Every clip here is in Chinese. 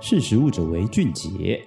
识食物者为俊杰。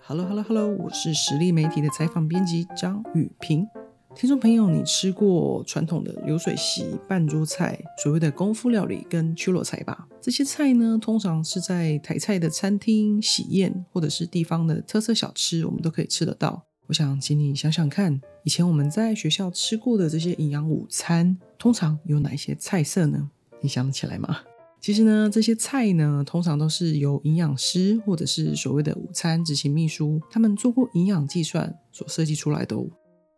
Hello，Hello，Hello，我是实力媒体的采访编辑张语屏。听众朋友，你吃过传统的流水席、半桌菜、所谓的功夫料理跟秋罗菜吧？这些菜呢，通常是在台菜的餐厅、喜宴或者是地方的特色小吃，我们都可以吃得到。我想请你想想看，以前我们在学校吃过的这些营养午餐，通常有哪些菜色呢？你想得起来吗？其实呢，这些菜呢，通常都是由营养师或者是所谓的午餐执行秘书，他们做过营养计算所设计出来的哦。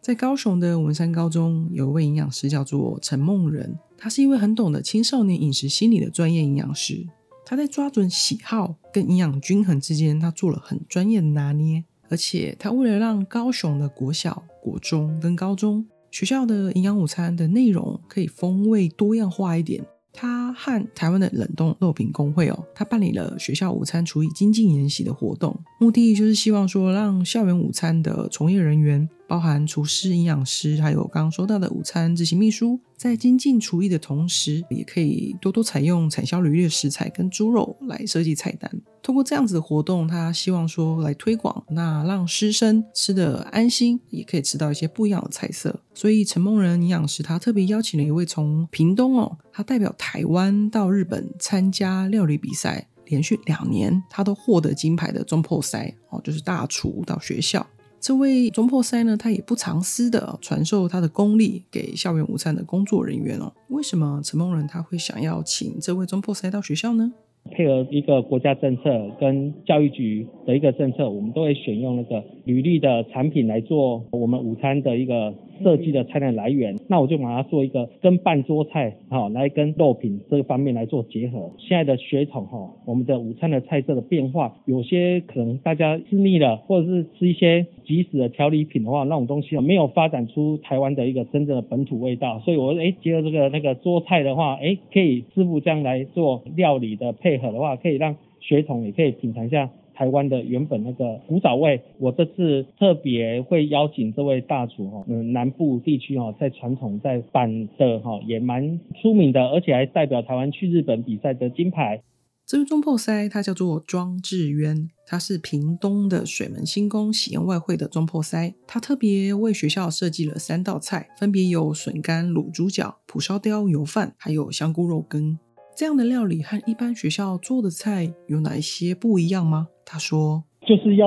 在高雄的文山高中，有一位营养师叫做陈梦仁，他是一位很懂得青少年饮食心理的专业营养师。他在抓准喜好跟营养均衡之间，他做了很专业的拿捏。而且，他为了让高雄的国小、国中跟高中学校的营养午餐的内容可以风味多样化一点，他和台湾的冷冻肉品工会哦，他办理了学校午餐厨艺精进研习的活动，目的就是希望说，让校园午餐的从业人员。包含厨师、营养师，还有刚刚说到的午餐执行秘书，在精进厨艺的同时，也可以多多采用产销履历的食材跟猪肉来设计菜单。通过这样子的活动，他希望说来推广，那让师生吃得安心，也可以吃到一些不一样的菜色。所以陈梦仁营养师他特别邀请了一位从屏东哦，他代表台湾到日本参加料理比赛，连续两年他都获得金牌的中破塞哦，就是大厨到学校。这位中破塞呢，他也不藏私的传授他的功力给校园午餐的工作人员哦。为什么陈梦仁他会想要请这位中破塞到学校呢？配合一个国家政策跟教育局的一个政策，我们都会选用那个履历的产品来做我们午餐的一个设计的菜单来源。那我就把它做一个跟半桌菜哈，来跟肉品这个方面来做结合。现在的血统哈，我们的午餐的菜色的变化，有些可能大家吃腻了，或者是吃一些即食的调理品的话，那种东西没有发展出台湾的一个真正的本土味道。所以我哎，结合这个那个桌菜的话，哎，可以师傅这样来做料理的配合的话，可以让血统也可以品尝一下台湾的原本那个古早味。我这次特别会邀请这位大厨哈，嗯，南部地区哈，在传统在办的哈也蛮出名的，而且还代表台湾去日本比赛的金牌。这位中破塞他叫做庄智渊，他是屏东的水门新宫喜宴外汇的中破塞。他特别为学校设计了三道菜，分别有笋干卤猪脚、蒲烧雕油饭，还有香菇肉羹。这样的料理和一般学校做的菜有哪一些不一样吗？他说，就是要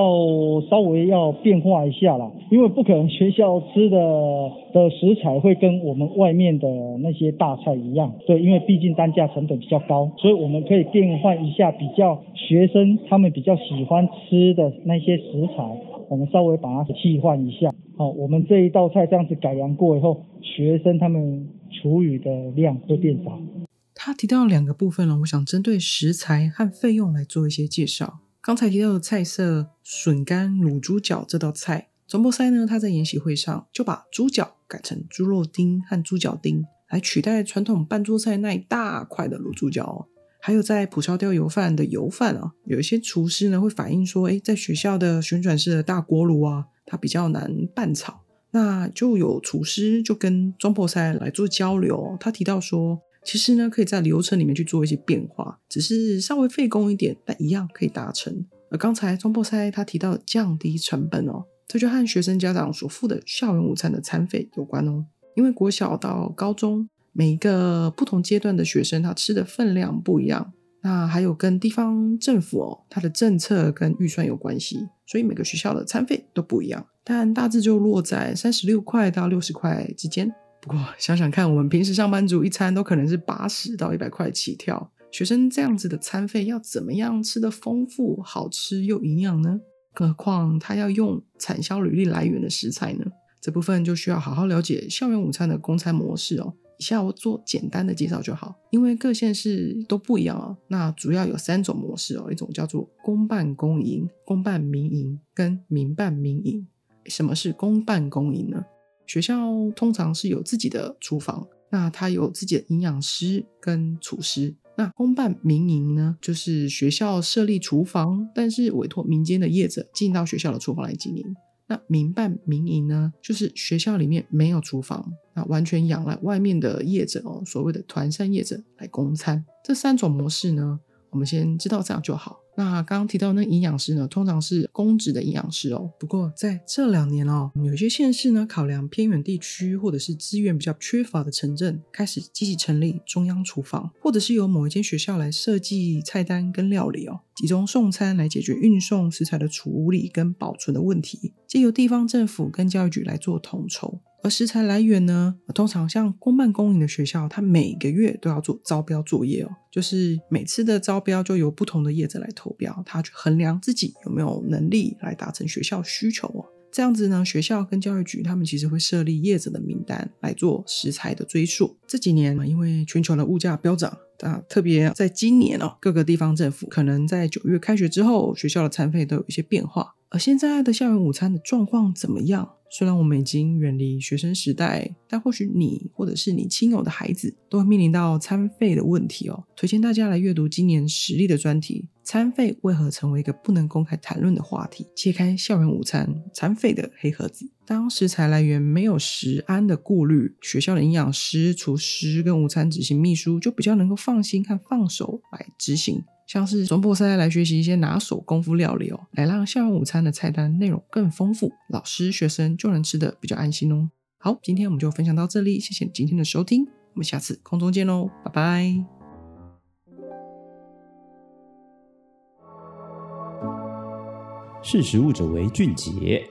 稍微要变化一下啦，因为不可能学校吃的的食材会跟我们外面的那些大菜一样，对，因为毕竟单价成本比较高，所以我们可以变换一下，比较学生他们比较喜欢吃的那些食材，我们稍微把它替换一下。好，我们这一道菜这样子改良过以后，学生他们厨余的量会变少。他提到两个部分了，我想针对食材和费用来做一些介绍。刚才提到的菜色笋干卤猪脚这道菜，中破塞呢，他在研习会上就把猪脚改成猪肉丁和猪脚丁，来取代传统办桌菜那一大块的卤猪脚哦。还有在蒲烧鯛油饭的油饭啊，有一些厨师呢会反映说，诶，在学校的旋转式的大锅炉啊，它比较难拌炒，那就有厨师就跟中破塞来做交流，他提到说。其实呢，可以在流程里面去做一些变化，只是稍微费工一点，但一样可以达成。而刚才中破塞他提到降低成本哦，这就和学生家长所付的校园午餐的餐费有关哦。因为国小到高中每一个不同阶段的学生，他吃的分量不一样，那还有跟地方政府哦，它的政策跟预算有关系，所以每个学校的餐费都不一样，但大致就落在三十六块到六十块之间。不过想想看，我们平时上班族一餐都可能是八十到一百块起跳，学生这样子的餐费要怎么样吃得丰富、好吃又营养呢？更何况他要用产销履历来源的食材呢？这部分就需要好好了解校园午餐的供餐模式哦。以下我做简单的介绍就好，因为各县市都不一样哦。那主要有三种模式哦，一种叫做公办公营、公办民营跟民办民营。什么是公办公营呢？学校通常是有自己的厨房，那它有自己的营养师跟厨师。那公办民营呢，就是学校设立厨房，但是委托民间的业者进到学校的厨房来经营。那民办民营呢，就是学校里面没有厨房，那完全仰赖外面的业者哦，所谓的团膳业者来供餐。这三种模式呢，我们先知道这样就好。那刚刚提到那营养师呢，通常是公职的营养师哦。不过在这两年哦，有些县市呢，考量偏远地区或者是资源比较缺乏的城镇，开始积极成立中央厨房，或者是由某一间学校来设计菜单跟料理哦，集中送餐来解决运送食材的处理跟保存的问题，借由地方政府跟教育局来做统筹。而食材来源呢，通常像公办公营的学校，它每个月都要做招标作业哦，就是每次的招标就由不同的业者来投标，他去衡量自己有没有能力来达成学校需求哦。这样子呢，学校跟教育局他们其实会设立业者的名单来做食材的追溯。这几年嘛，因为全球的物价飙涨，啊，特别在今年哦，各个地方政府可能在九月开学之后，学校的餐费都有一些变化。而现在的校园午餐的状况怎么样？虽然我们已经远离学生时代，但或许你或者是你亲友的孩子都会面临到餐费的问题哦。推荐大家来阅读今年实力的专题：餐费为何成为一个不能公开谈论的话题？揭开校园午餐餐费的黑盒子。当食材来源没有食安的顾虑，学校的营养师、厨师跟午餐执行秘书就比较能够放心和放手来执行。像是总部赛来学习一些拿手功夫料理哦，来让校园午餐的菜单内容更丰富，老师学生就能吃得比较安心哦。好，今天我们就分享到这里，谢谢今天的收听，我们下次空中见喽，拜拜。识食物者为俊杰。